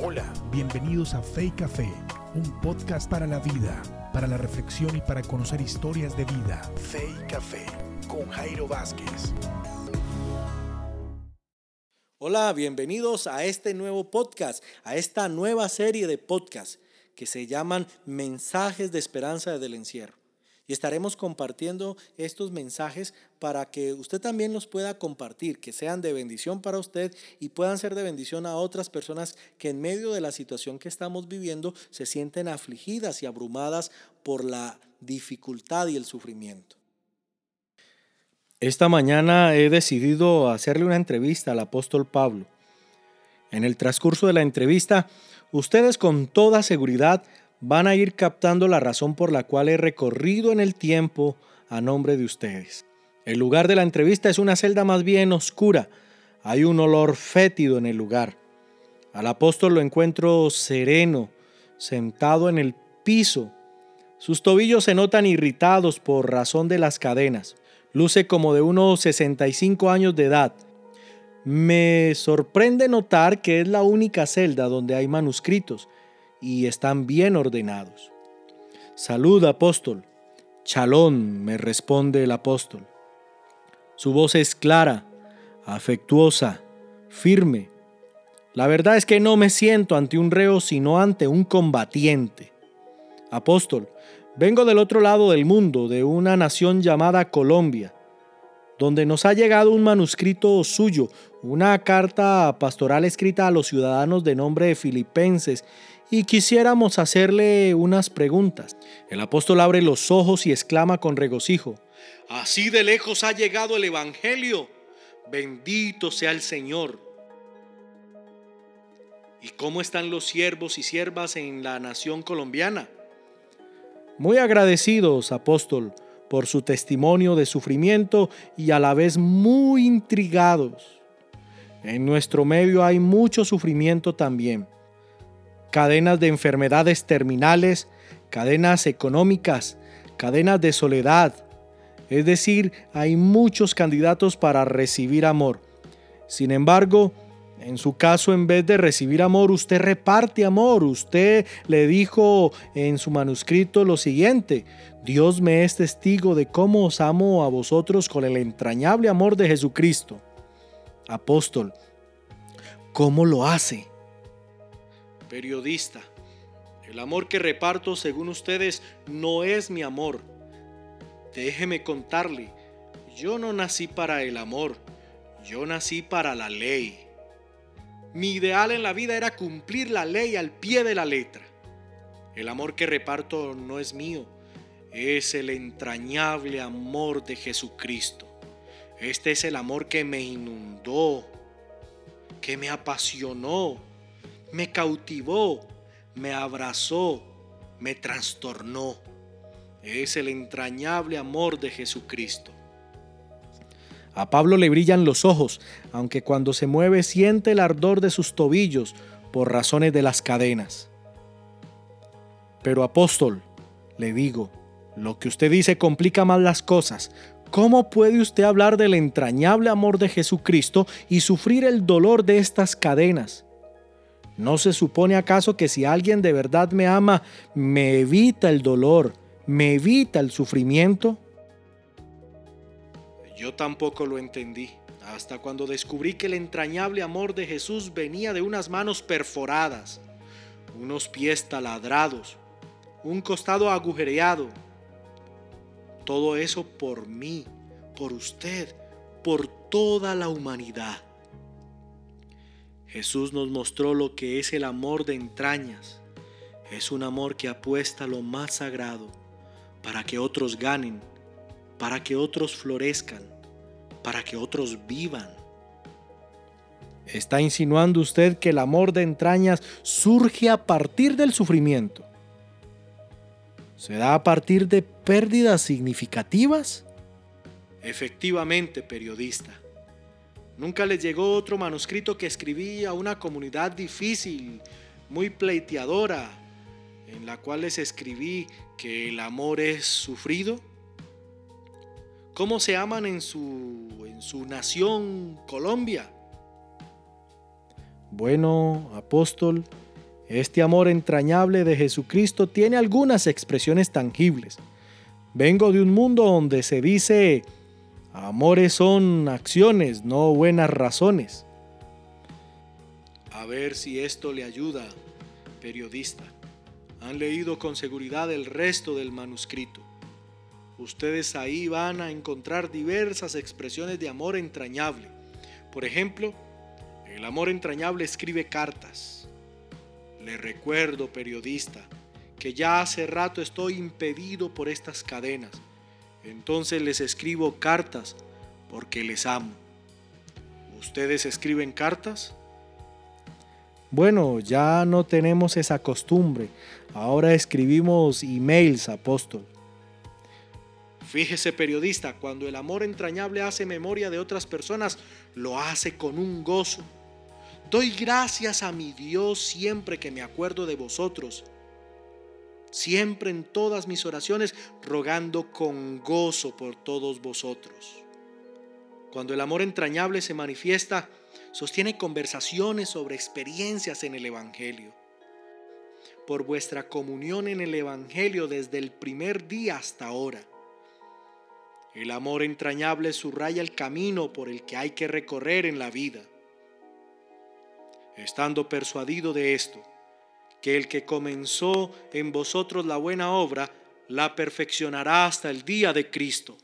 Hola, bienvenidos a Fe y Café, un podcast para la vida, para la reflexión y para conocer historias de vida. Fe y Café con Jairo Vázquez. Hola, bienvenidos a este nuevo podcast, a esta nueva serie de podcasts que se llaman Mensajes de Esperanza del Encierro. Y estaremos compartiendo estos mensajes para que usted también los pueda compartir, que sean de bendición para usted y puedan ser de bendición a otras personas que en medio de la situación que estamos viviendo se sienten afligidas y abrumadas por la dificultad y el sufrimiento. Esta mañana he decidido hacerle una entrevista al apóstol Pablo. En el transcurso de la entrevista, ustedes con toda seguridad van a ir captando la razón por la cual he recorrido en el tiempo a nombre de ustedes. El lugar de la entrevista es una celda más bien oscura. Hay un olor fétido en el lugar. Al apóstol lo encuentro sereno, sentado en el piso. Sus tobillos se notan irritados por razón de las cadenas. Luce como de unos 65 años de edad. Me sorprende notar que es la única celda donde hay manuscritos y están bien ordenados. Salud, apóstol. Chalón, me responde el apóstol. Su voz es clara, afectuosa, firme. La verdad es que no me siento ante un reo, sino ante un combatiente. Apóstol, vengo del otro lado del mundo, de una nación llamada Colombia, donde nos ha llegado un manuscrito suyo, una carta pastoral escrita a los ciudadanos de nombre de Filipenses y quisiéramos hacerle unas preguntas. El apóstol abre los ojos y exclama con regocijo, Así de lejos ha llegado el Evangelio. Bendito sea el Señor. ¿Y cómo están los siervos y siervas en la nación colombiana? Muy agradecidos, apóstol, por su testimonio de sufrimiento y a la vez muy intrigados. En nuestro medio hay mucho sufrimiento también cadenas de enfermedades terminales, cadenas económicas, cadenas de soledad. Es decir, hay muchos candidatos para recibir amor. Sin embargo, en su caso, en vez de recibir amor, usted reparte amor. Usted le dijo en su manuscrito lo siguiente, Dios me es testigo de cómo os amo a vosotros con el entrañable amor de Jesucristo. Apóstol, ¿cómo lo hace? Periodista, el amor que reparto según ustedes no es mi amor. Déjeme contarle, yo no nací para el amor, yo nací para la ley. Mi ideal en la vida era cumplir la ley al pie de la letra. El amor que reparto no es mío, es el entrañable amor de Jesucristo. Este es el amor que me inundó, que me apasionó, me cautivó, me abrazó, me trastornó. Es el entrañable amor de Jesucristo. A Pablo le brillan los ojos, aunque cuando se mueve siente el ardor de sus tobillos por razones de las cadenas. Pero apóstol, le digo, lo que usted dice complica más las cosas. ¿Cómo puede usted hablar del entrañable amor de Jesucristo y sufrir el dolor de estas cadenas? ¿No se supone acaso que si alguien de verdad me ama, me evita el dolor, me evita el sufrimiento? Yo tampoco lo entendí, hasta cuando descubrí que el entrañable amor de Jesús venía de unas manos perforadas, unos pies taladrados, un costado agujereado. Todo eso por mí, por usted, por toda la humanidad. Jesús nos mostró lo que es el amor de entrañas. Es un amor que apuesta lo más sagrado para que otros ganen, para que otros florezcan, para que otros vivan. ¿Está insinuando usted que el amor de entrañas surge a partir del sufrimiento? ¿Se da a partir de pérdidas significativas? Efectivamente, periodista. Nunca les llegó otro manuscrito que escribí a una comunidad difícil, muy pleiteadora, en la cual les escribí que el amor es sufrido. ¿Cómo se aman en su, en su nación Colombia? Bueno, apóstol, Este amor entrañable de Jesucristo tiene algunas expresiones tangibles. Vengo de un mundo donde se dice, amores son acciones, no buenas razones. A ver si esto le ayuda, periodista. Han leído con seguridad el resto del manuscrito. Ustedes ahí van a encontrar diversas expresiones de amor entrañable. Por ejemplo, el amor entrañable escribe cartas. Le recuerdo, periodista, que ya hace rato estoy impedido por estas cadenas. Entonces les escribo cartas porque les amo. ¿Ustedes escriben cartas? Bueno, ya no tenemos esa costumbre. Ahora escribimos emails, apóstol. Fíjese periodista, cuando el amor entrañable hace memoria de otras personas, lo hace con un gozo. Doy gracias a mi Dios siempre que me acuerdo de vosotros. Siempre en todas mis oraciones rogando con gozo por todos vosotros. Cuando el amor entrañable se manifiesta, sostiene conversaciones sobre experiencias en el Evangelio. Por vuestra comunión en el Evangelio desde el primer día hasta ahora el amor entrañable subraya el camino por el que hay que recorrer en la vida. Estando persuadido de esto, que el que comenzó en vosotros la buena obra, la perfeccionará hasta el día de Cristo.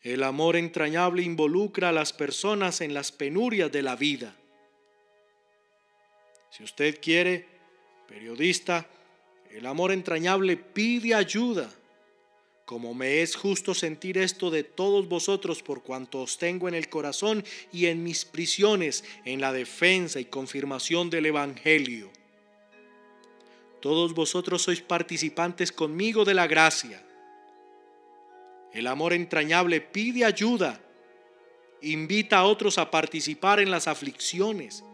El amor entrañable involucra a las personas en las penurias de la vida. Si usted quiere, periodista, el amor entrañable pide ayuda como me es justo sentir esto de todos vosotros por cuanto os tengo en el corazón y en mis prisiones en la defensa y confirmación del Evangelio. Todos vosotros sois participantes conmigo de la gracia. El amor entrañable pide ayuda, invita a otros a participar en las aflicciones.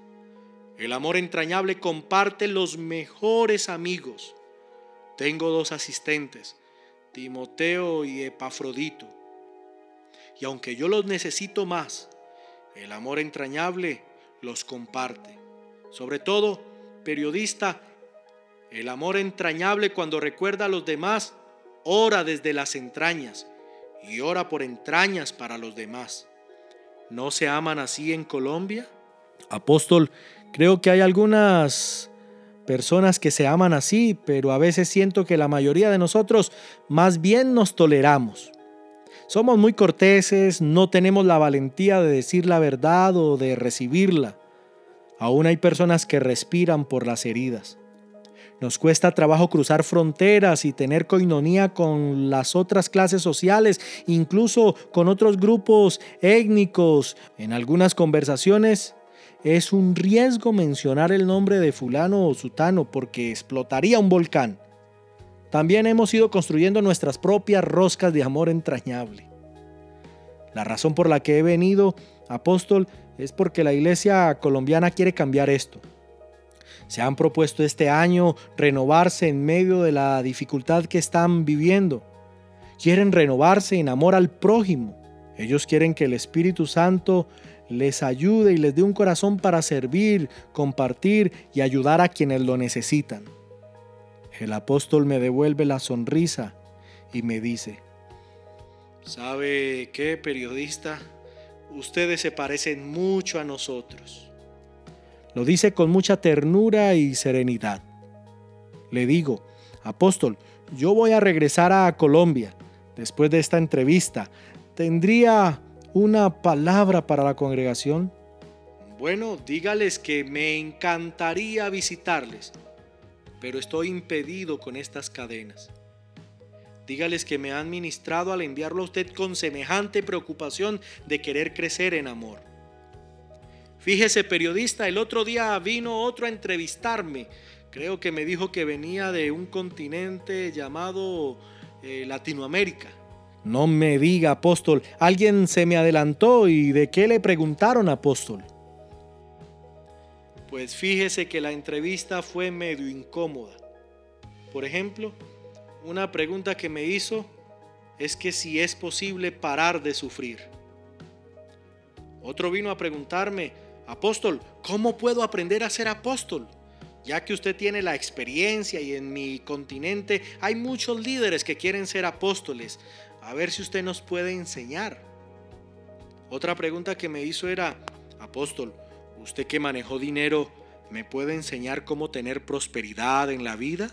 El amor entrañable comparte los mejores amigos. Tengo dos asistentes Timoteo y Epafrodito. Y aunque yo los necesito más, el amor entrañable los comparte. Sobre todo, periodista, el amor entrañable cuando recuerda a los demás, ora desde las entrañas y ora por entrañas para los demás. ¿No se aman así en Colombia? Apóstol, creo que hay algunas personas que se aman así, pero a veces siento que la mayoría de nosotros más bien nos toleramos. Somos muy corteses, no tenemos la valentía de decir la verdad o de recibirla. Aún hay personas que respiran por las heridas. Nos cuesta trabajo cruzar fronteras y tener coinonía con las otras clases sociales, incluso con otros grupos étnicos. En algunas conversaciones es un riesgo mencionar el nombre de fulano o sutano porque explotaría un volcán. También hemos ido construyendo nuestras propias roscas de amor entrañable. La razón por la que he venido, apóstol, es porque la iglesia colombiana quiere cambiar esto. Se han propuesto este año renovarse en medio de la dificultad que están viviendo. Quieren renovarse en amor al prójimo. Ellos quieren que el Espíritu Santo les ayude y les dé un corazón para servir, compartir y ayudar a quienes lo necesitan. El apóstol me devuelve la sonrisa y me dice, ¿sabe qué, periodista? Ustedes se parecen mucho a nosotros. Lo dice con mucha ternura y serenidad. Le digo, apóstol, yo voy a regresar a Colombia después de esta entrevista. Tendría una palabra para la congregación? Bueno, dígales que me encantaría visitarles, pero estoy impedido con estas cadenas. Dígales que me han ministrado al enviarlo a usted con semejante preocupación de querer crecer en amor. Fíjese, periodista, el otro día vino otro a entrevistarme. Creo que me dijo que venía de un continente llamado eh, Latinoamérica. No me diga, apóstol, alguien se me adelantó y de qué le preguntaron, apóstol. Pues fíjese que la entrevista fue medio incómoda. Por ejemplo, una pregunta que me hizo es que si es posible parar de sufrir. Otro vino a preguntarme apóstol, ¿cómo puedo aprender a ser apóstol? Ya que usted tiene la experiencia y en mi continente hay muchos líderes que quieren ser apóstoles. A ver si usted nos puede enseñar. Otra pregunta que me hizo era, apóstol, usted que manejó dinero, ¿me puede enseñar cómo tener prosperidad en la vida?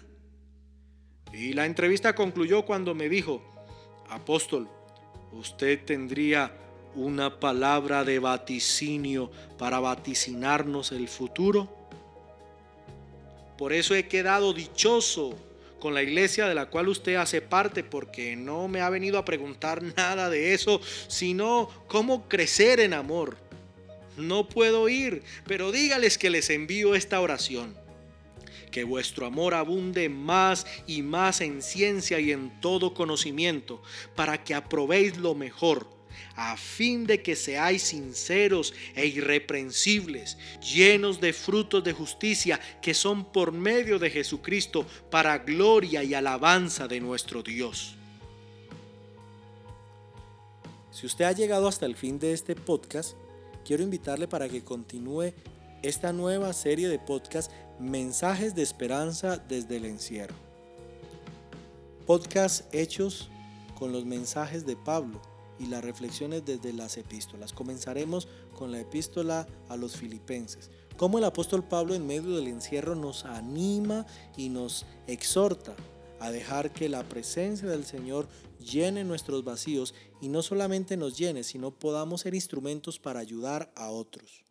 Y la entrevista concluyó cuando me dijo, apóstol, usted tendría una palabra de vaticinio para vaticinarnos el futuro. Por eso he quedado dichoso con la iglesia de la cual usted hace parte, porque no me ha venido a preguntar nada de eso, sino cómo crecer en amor. No puedo ir, pero dígales que les envío esta oración que vuestro amor abunde más y más en ciencia y en todo conocimiento, para que aprobéis lo mejor, a fin de que seáis sinceros e irreprensibles, llenos de frutos de justicia que son por medio de Jesucristo para gloria y alabanza de nuestro Dios. Si usted ha llegado hasta el fin de este podcast, quiero invitarle para que continúe esta nueva serie de podcast Mensajes de Esperanza desde el Encierro. Podcast hechos con los mensajes de Pablo y las reflexiones desde las epístolas. Comenzaremos con la epístola a los filipenses. Cómo el apóstol Pablo en medio del encierro nos anima y nos exhorta a dejar que la presencia del Señor llene nuestros vacíos y no solamente nos llene, sino podamos ser instrumentos para ayudar a otros.